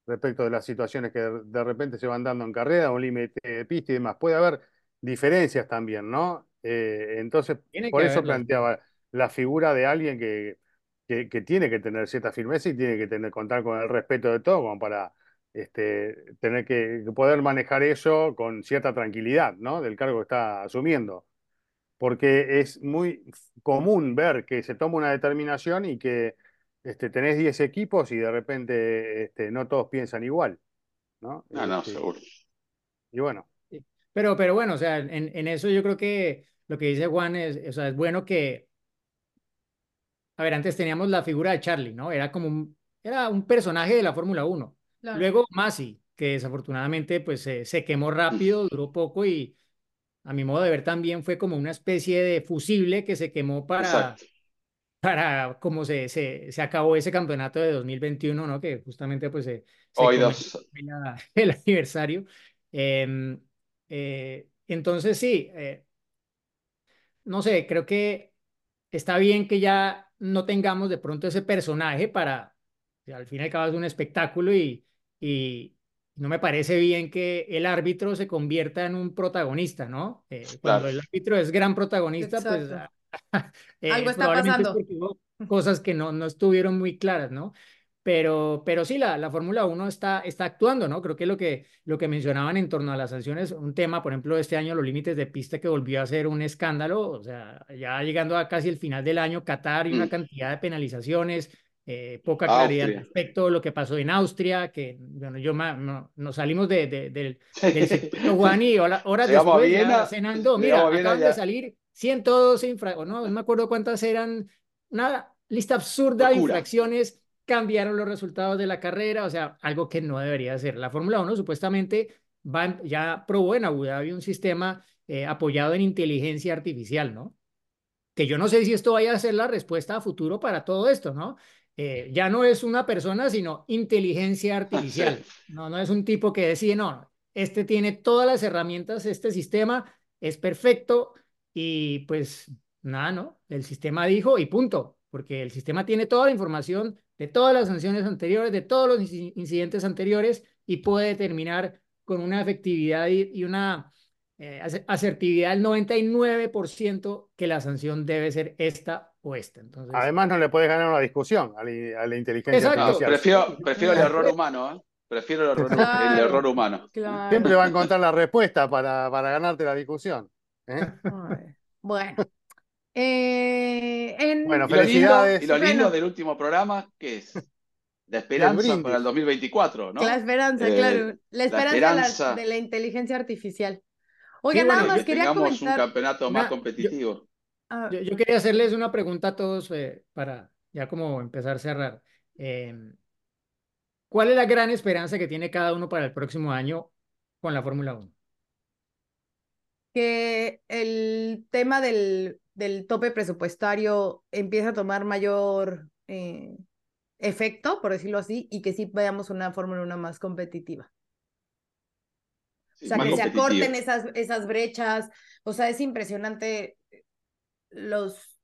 respecto de las situaciones que de, repente se van dando en carrera, un límite de pista y demás. Puede haber diferencias también, ¿no? Eh, entonces, por eso planteaba la figura de alguien que, que, tiene que tener cierta firmeza y tiene que tener, contar con el respeto de todo como para este, tener que, poder manejar eso con cierta tranquilidad, ¿no? Del cargo que está asumiendo. Porque es muy común ver que se toma una determinación y que este, tenés 10 equipos y de repente este, no todos piensan igual, ¿no? No, no, este, seguro. Y bueno. Pero, pero bueno, o sea, en, en eso yo creo que lo que dice Juan es, o sea, es bueno que, a ver, antes teníamos la figura de Charlie, ¿no? Era como un, era un personaje de la Fórmula 1 Luego Masi, que desafortunadamente pues se quemó rápido, duró poco y a mi modo de ver también fue como una especie de fusible que se quemó para, para como se, se, se, acabó ese campeonato de 2021, ¿no? Que justamente pues se, Hoy (laughs) el aniversario. Em, eh, entonces sí, eh, no sé, creo que está bien que ya no tengamos de pronto ese personaje para, al fin y al cabo es un espectáculo y, y no me parece bien que el árbitro se convierta en un protagonista, ¿no? Eh, cuando el árbitro es gran protagonista, pues (laughs) eh, algo está pasando. (laughs) cosas que no, no estuvieron muy claras, ¿no? Pero, pero sí, la, la Fórmula 1 está, está actuando, ¿no? Creo que lo, que lo que mencionaban en torno a las sanciones, un tema, por ejemplo, este año los límites de pista que volvió a ser un escándalo, o sea, ya llegando a casi el final del año, Qatar y una mm. cantidad de penalizaciones, eh, poca claridad respecto a lo que pasó en Austria, que bueno, yo no, nos salimos de, del, (laughs) del circuito Juan y horas después ya cenando, mira, acaban de salir 112 infracciones, no, no me acuerdo cuántas eran, una lista absurda de infracciones, cambiaron los resultados de la carrera, o sea, algo que no debería ser. La Fórmula 1 supuestamente va, ya probó en Abu Dhabi un sistema eh, apoyado en inteligencia artificial, ¿no? Que yo no sé si esto vaya a ser la respuesta a futuro para todo esto, ¿no? Eh, ya no es una persona, sino inteligencia artificial. (laughs) No, no es un tipo que decide, no, este tiene todas las herramientas, este sistema es perfecto y pues nada, ¿no? El sistema dijo y punto, porque el sistema tiene toda la información de todas las sanciones anteriores, de todos los incidentes anteriores y puede determinar con una efectividad y, una eh, asertividad del 99% que la sanción debe ser esta entonces... Además, no le puedes ganar una discusión a la, inteligencia artificial. prefiero, prefiero el error humano, ¿eh? Prefiero el error, el error humano. Siempre va a encontrar la respuesta para, para ganarte la discusión. ¿eh? Bueno. Eh, bueno, felicidades. Y lo lindo, del último programa, ¿qué es? La esperanza para el 2024, ¿no? La esperanza, eh, claro. La esperanza, De, la, inteligencia artificial. Oiga, nada más quería comentar. un campeonato más competitivo. Ah. Yo, quería hacerles una pregunta a todos eh, para ya como empezar a cerrar. Em, ¿Cuál es la gran esperanza que tiene cada uno para el próximo año con la Fórmula 1? Que el tema del, del tope presupuestario empiece a tomar mayor eh, efecto, por decirlo así, y que sí veamos una Fórmula 1 más competitiva. o sea, que se acorten esas, esas brechas. O sea, es impresionante los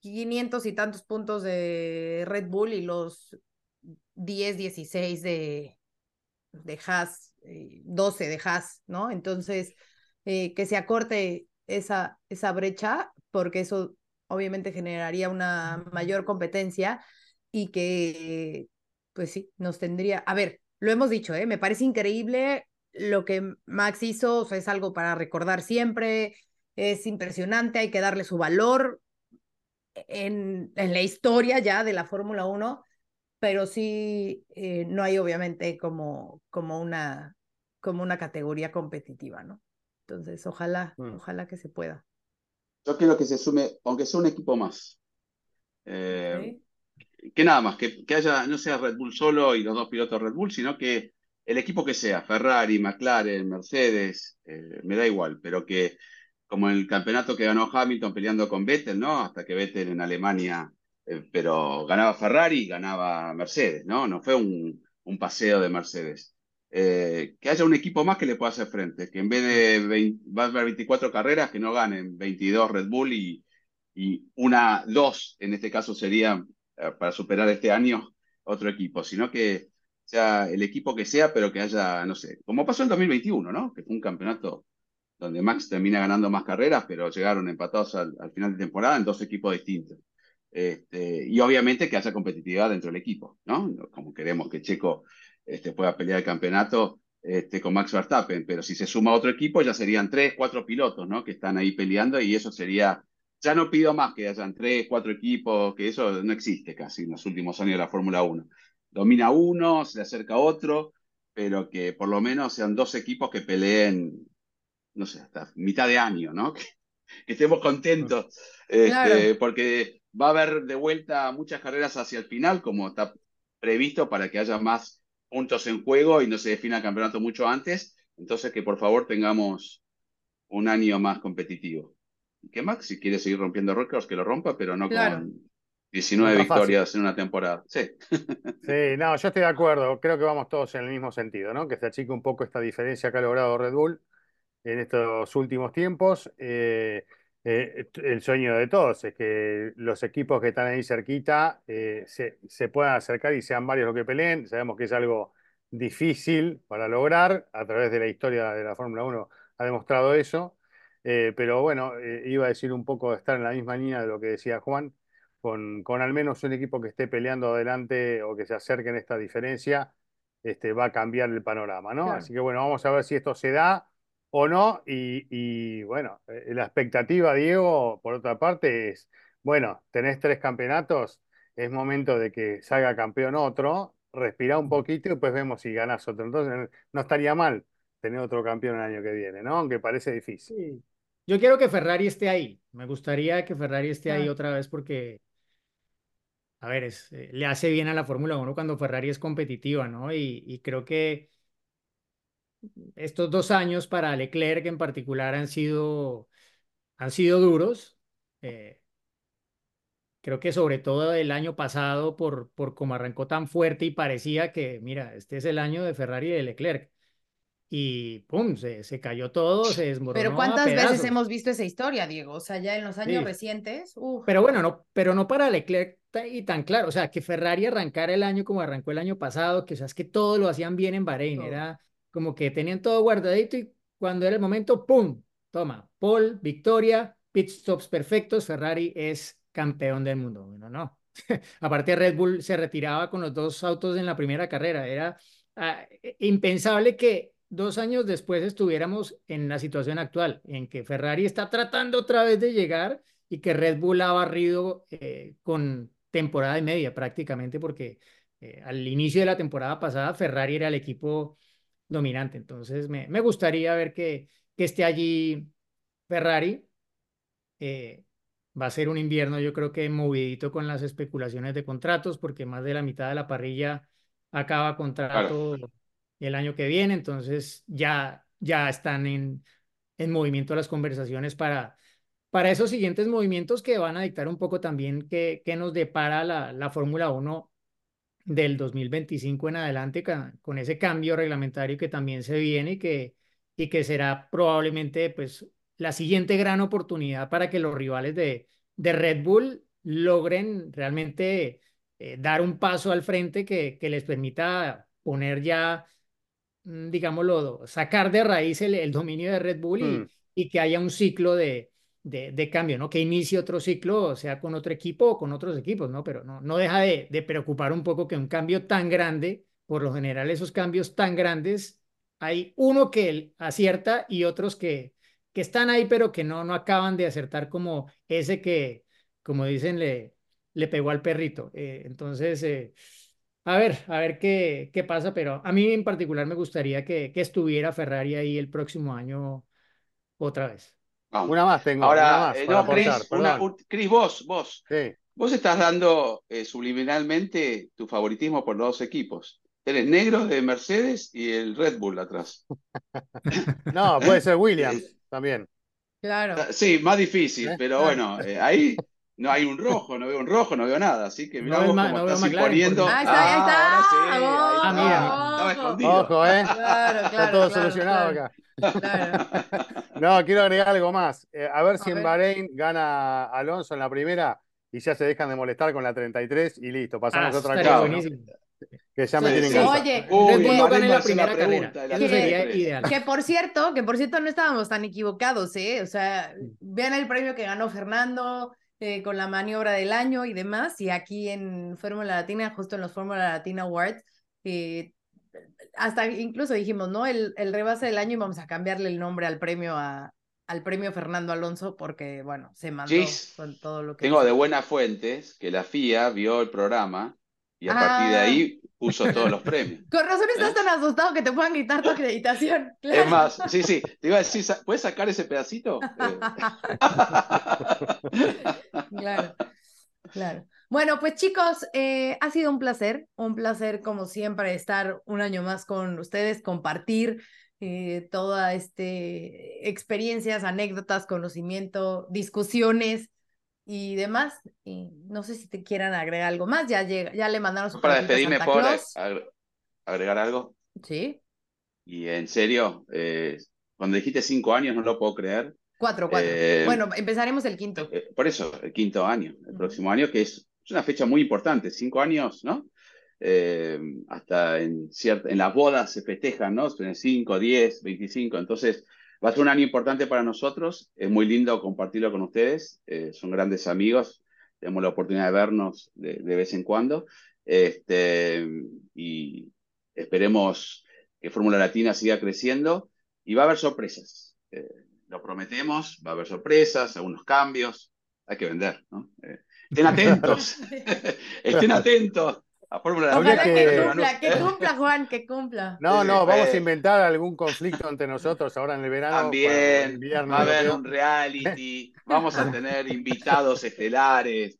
500 y tantos puntos de Red Bull y los 10, 16 de, de Haas 12 de Haas, ¿no? Entonces, eh, que se acorte esa, esa brecha, porque eso obviamente generaría una mayor competencia y que, pues sí, nos tendría, a ver, lo hemos dicho, ¿eh? me parece increíble lo que Max hizo, es algo para recordar siempre, es impresionante, hay que darle su valor en, en la historia ya de la Fórmula 1, pero sí eh, no hay obviamente como, como, una, como una categoría competitiva, ¿no? Entonces, ojalá, mm. ojalá que se pueda. Yo quiero que se sume, aunque sea un equipo más. Eh, que nada más, que, que, haya, no sea Red Bull solo y los dos pilotos Red Bull, sino que el equipo que sea, Ferrari, McLaren, Mercedes, eh, me da igual, pero que como el campeonato que ganó Hamilton peleando con Vettel, ¿no? Hasta que Vettel en Alemania, eh, pero ganaba Ferrari, ganaba Mercedes, ¿no? No fue un, paseo de Mercedes. Eh, que haya un equipo más que le pueda hacer frente, que en vez de va a haber 24 carreras, que no ganen 22 Red Bull y, y una, dos, en este caso sería eh, para superar este año otro equipo, sino que sea el equipo que sea, pero que haya, no sé, como pasó en 2021, ¿no? Que fue un campeonato donde Max termina ganando más carreras, pero llegaron empatados al, final de temporada en dos equipos distintos. Este, y obviamente que haya competitividad dentro del equipo, ¿no? Como queremos que Checo este, pueda pelear el campeonato este, con Max Verstappen, pero si se suma otro equipo ya serían tres, cuatro pilotos, ¿no? Que están ahí peleando y eso sería, ya no pido más que hayan tres, cuatro equipos, que eso no existe casi en los últimos años de la Fórmula 1. Domina uno, se acerca otro, pero que por lo menos sean dos equipos que peleen, no sé, hasta mitad de año, ¿no? (laughs) Que, estemos contentos, este, porque va a haber de vuelta muchas carreras hacia el final, como está previsto para que haya más puntos en juego y no se defina el campeonato mucho antes. Entonces, que por favor tengamos un año más competitivo. ¿Y qué Max? Si quiere seguir rompiendo récords, que lo rompa, pero no con 19 victorias en una temporada. Sí. (laughs) sí, no, yo estoy de acuerdo. Creo que vamos todos en el mismo sentido, ¿no? Que se achique un poco esta diferencia que ha logrado Red Bull en estos últimos tiempos. Eh, eh, el sueño de todos es que los equipos que están ahí cerquita eh, se, se, puedan acercar y sean varios los que peleen. Sabemos que es algo difícil para lograr, a través de la historia de la Fórmula 1 ha demostrado eso, eh, pero bueno, iba a decir un poco de estar en la misma línea de lo que decía Juan, con, con al menos un equipo que esté peleando adelante o que se acerque en esta diferencia, este, va a cambiar el panorama, ¿no? Así que bueno, vamos a ver si esto se da o no. Y, bueno, eh, la expectativa, Diego, por otra parte, es, bueno, tenés tres campeonatos, es momento de que salga campeón otro, respira un poquito y después vemos si ganas otro. Entonces, no estaría mal tener otro campeón el año que viene, ¿no? Aunque parece difícil. Yo quiero que Ferrari esté ahí. Me gustaría que Ferrari esté ahí otra vez porque, a ver, es, eh, le hace bien a la Fórmula 1 cuando Ferrari es competitiva, ¿no? y creo que estos dos años para Leclerc en particular han sido, han sido duros. Eh, creo que sobre todo el año pasado, por, por cómo arrancó tan fuerte y parecía que, mira, este es el año de Ferrari y de Leclerc. Y pum, se, se cayó todo, se desmoronó. Pero ¿cuántas veces hemos visto esa historia, Diego? O sea, ya en los años recientes. Pero bueno, no, pero no para Leclerc y tan claro. O sea, que Ferrari arrancara el año como arrancó el año pasado, que o sea, es que todo lo hacían bien en Bahrein. Era como que tenían todo guardadito y cuando era el momento, ¡pum! Toma, Paul, victoria, pit stops perfectos, Ferrari es campeón del mundo. Bueno, no. (laughs) Aparte Red Bull se retiraba con los dos autos en la primera carrera. Era ah, impensable que dos años después estuviéramos en la situación actual, en que Ferrari está tratando otra vez de llegar y que Red Bull ha barrido eh, con temporada y media prácticamente, porque eh, al inicio de la temporada pasada Ferrari era el equipo dominante. Entonces, me, me gustaría ver que, que, esté allí Ferrari. Eh, va a ser un invierno, yo creo que movidito con las especulaciones de contratos, porque más de la mitad de la parrilla acaba contrato el año que viene. Entonces, ya, ya están en, en movimiento las conversaciones para, para esos siguientes movimientos que van a dictar un poco también qué, qué nos depara la, la Fórmula 1 del 2025 en adelante con, ese cambio reglamentario que también se viene y que, y que será probablemente pues la siguiente gran oportunidad para que los rivales de, de Red Bull logren realmente eh, dar un paso al frente que, que les permita poner ya mm, digámoslo, sacar de raíz el, el dominio de Red Bull y, Mm. y que haya un ciclo de, de, de cambio, ¿no? Que inicie otro ciclo, sea con otro equipo o con otros equipos, ¿no? Pero no, no deja de, preocupar un poco que un cambio tan grande, por lo general esos cambios tan grandes, hay uno que acierta y otros que, que están ahí, pero que no, no acaban de acertar como ese que, como dicen, le, le pegó al perrito. Eh, entonces, eh, a ver, a ver qué, qué pasa, pero a mí en particular me gustaría que, que estuviera Ferrari ahí el próximo año otra vez. Vamos. Una más tengo, una Ahora, más eh, no, Chris, aportar, una- un- Chris, vos, vos, Sí. vos estás dando eh, subliminalmente tu favoritismo por los dos equipos. Tenés negro de Mercedes y el Red Bull atrás. (laughs) No, puede ser Williams (laughs) también. Claro. Sí, más difícil, ¿Eh? pero bueno, eh, ahí no hay un rojo, no veo un rojo, no veo nada, así que No mirá ves vos cómo no veo estás imponiendo. porque- Ahí está, ahí está. ahora sí, ahí está. Ah, mira. Estaba ojo. escondido. Ojo, ¿eh? Claro, Está claro, todo claro, solucionado claro, acá. claro. (laughs) No, quiero agregar algo más. Eh, a ver si en. Bahrein gana Alonso en la primera y ya se dejan de molestar con la 33 y listo, Ah, pasamos a eso otra cosa. Que ya me Sí, tienen sí. Oye, Uy, Bull no gana la primera carrera. pregunta la Eso sería 33. ideal. Que por cierto, que por cierto no estábamos tan equivocados, ¿eh? O sea, vean el premio que ganó Fernando eh, con la maniobra del año y demás, y aquí en Fórmula Latina, justo en los Fórmula Latina Awards, eh, hasta incluso dijimos, ¿no? El, el rebase del año y vamos a cambiarle el nombre al premio a, al premio Fernando Alonso porque, bueno, se mandó Gis, con todo lo que Tengo hizo. de buenas fuentes que la FIA vio el programa y a partir de Ah. ahí puso todos los premios. (laughs) Con razón estás ¿Eh? tan asustado que te puedan quitar tu acreditación. (laughs) Es más, sí, sí, te iba a decir, ¿puedes sacar ese pedacito? (laughs) Eh. Claro, claro. Bueno, pues chicos, eh, ha sido un placer, un placer como siempre estar un año más con ustedes, compartir eh, toda este experiencias, anécdotas, conocimiento, discusiones y demás. Y no sé si te quieran agregar algo más, ya llega, ya le mandaron su Para despedirme, ¿puedo agregar algo? Sí, Y en serio, eh, cuando dijiste cinco años no lo puedo creer. cuatro, cuatro. Eh, Bueno, empezaremos el quinto. Eh, por eso, el quinto año, el próximo año, que es, es una fecha muy importante, cinco años, ¿no? Eh, hasta en, cierta, en las bodas se festejan, ¿no? En 5, 10, 25, entonces va a ser un año importante para nosotros, es muy lindo compartirlo con ustedes, eh, son grandes amigos, tenemos la oportunidad de vernos de, de vez en cuando, este, y esperemos que Fórmula Latina siga creciendo y va a haber sorpresas. Eh, lo prometemos, va a haber sorpresas, algunos cambios, hay que vender, ¿no? Estén atentos, (laughs) estén atentos a Fórmula Ojalá Latina. que que- cumpla, que cumpla, Juan, que cumpla. No, no, vamos a inventar algún conflicto entre nosotros ahora en el verano. También invierno va a haber un reality, vamos a tener invitados estelares.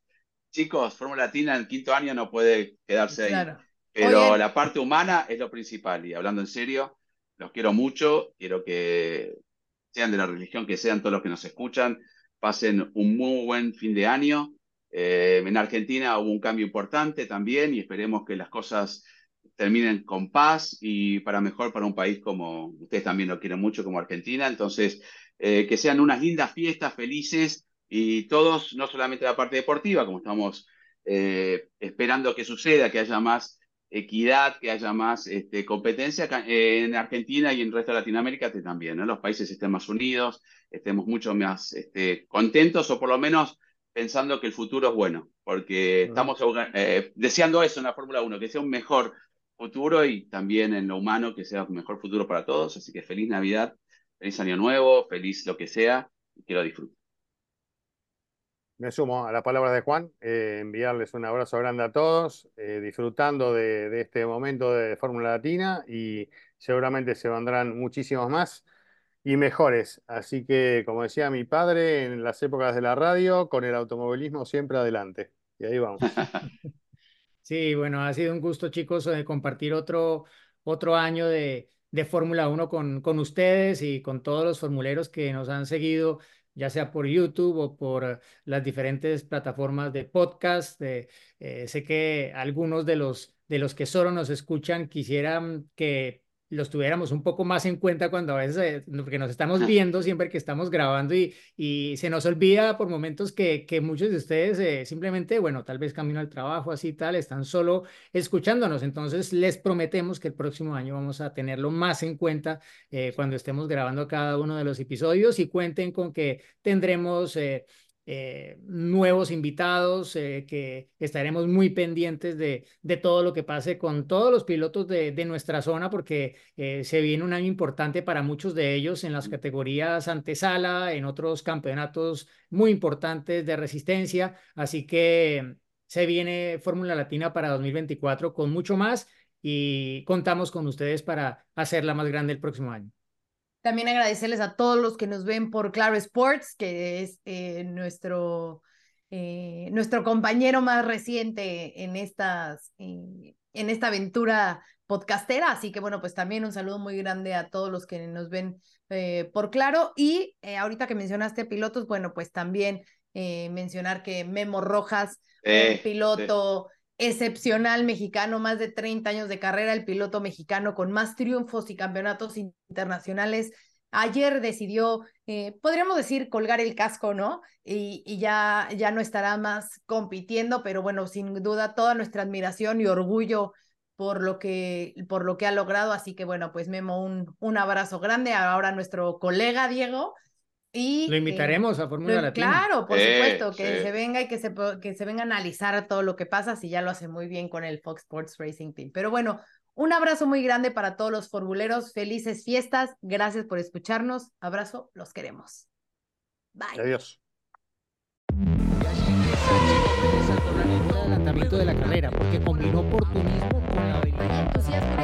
Chicos, Fórmula Latina en el quinto año no puede quedarse ahí. Claro. Pero Oye. la parte humana es lo principal. Y hablando en serio, los quiero mucho. Quiero que sean de la religión que sean todos los que nos escuchan. Pasen un muy buen fin de año. Eh, en Argentina hubo un cambio importante también y esperemos que las cosas terminen con paz y para mejor para un país como ustedes también lo quieren mucho, como Argentina. Entonces, eh, que sean unas lindas fiestas, felices y todos, no solamente la parte deportiva, como estamos eh, esperando que suceda, que haya más equidad, que haya más este, competencia en Argentina y en el resto de Latinoamérica también, ¿no? Los países estén más unidos, estemos mucho más este, contentos o por lo menos pensando que el futuro es bueno, porque estamos eh, deseando eso en la Fórmula 1, que sea un mejor futuro y también en lo humano que sea un mejor futuro para todos. Así que feliz Navidad, feliz Año Nuevo, feliz lo que sea, y que lo disfruten. Me sumo a la palabra de Juan, eh, enviarles un abrazo grande a todos, eh, disfrutando de, de este momento de Fórmula Latina y seguramente se vendrán muchísimos más y mejores. Así que, como decía mi padre, en las épocas de la radio, con el automovilismo siempre adelante. Y ahí vamos. (laughs) Sí, bueno, ha sido un gusto, chicos, eh, compartir otro, otro año de, de Fórmula 1 con, con ustedes y con todos los formuleros que nos han seguido, ya sea por YouTube o por las diferentes plataformas de podcast. Eh, eh, sé que algunos de los, de los que solo nos escuchan quisieran que los tuviéramos un poco más en cuenta cuando a veces, eh, porque nos estamos viendo siempre que estamos grabando y, y se nos olvida por momentos que, que muchos de ustedes eh, simplemente, bueno, tal vez camino al trabajo, así tal, están solo escuchándonos. Entonces les prometemos que el próximo año vamos a tenerlo más en cuenta eh, cuando estemos grabando cada uno de los episodios y cuenten con que tendremos... Eh, nuevos invitados, eh, que estaremos muy pendientes de, de, todo lo que pase con todos los pilotos de, de nuestra zona, porque eh, se viene un año importante para muchos de ellos en las categorías antesala, en otros campeonatos muy importantes de resistencia. Así que se viene Fórmula Latina para 2024 con mucho más y contamos con ustedes para hacerla más grande el próximo año. También agradecerles a todos los que nos ven por Claro Sports, que es eh, nuestro, eh, nuestro compañero más reciente en, estas, eh, en esta aventura podcastera. Así que bueno, pues también un saludo muy grande a todos los que nos ven por Claro. Y ahorita que mencionaste pilotos, bueno, pues también mencionar que Memo Rojas, piloto excepcional mexicano, más de 30 años de carrera, el piloto mexicano con más triunfos y campeonatos internacionales. Ayer decidió, eh, podríamos decir, colgar el casco, ¿no? Y, y, ya, ya no estará más compitiendo, pero bueno, sin duda toda nuestra admiración y orgullo por lo que, por lo que ha logrado. Así que bueno, pues Memo, un, un abrazo grande. Ahora nuestro colega Diego, y, lo invitaremos a Fórmula Latina. Claro, por supuesto, que se venga y que se, que se venga a analizar todo lo que pasa, si ya lo hace muy bien con el Fox Sports Racing Team. Pero bueno, un abrazo muy grande para todos los formuleros, felices fiestas, gracias por escucharnos, abrazo, los queremos. Bye. Adiós. adelantamiento de la carrera porque combinó oportunismo con la habilidad. entusiasmo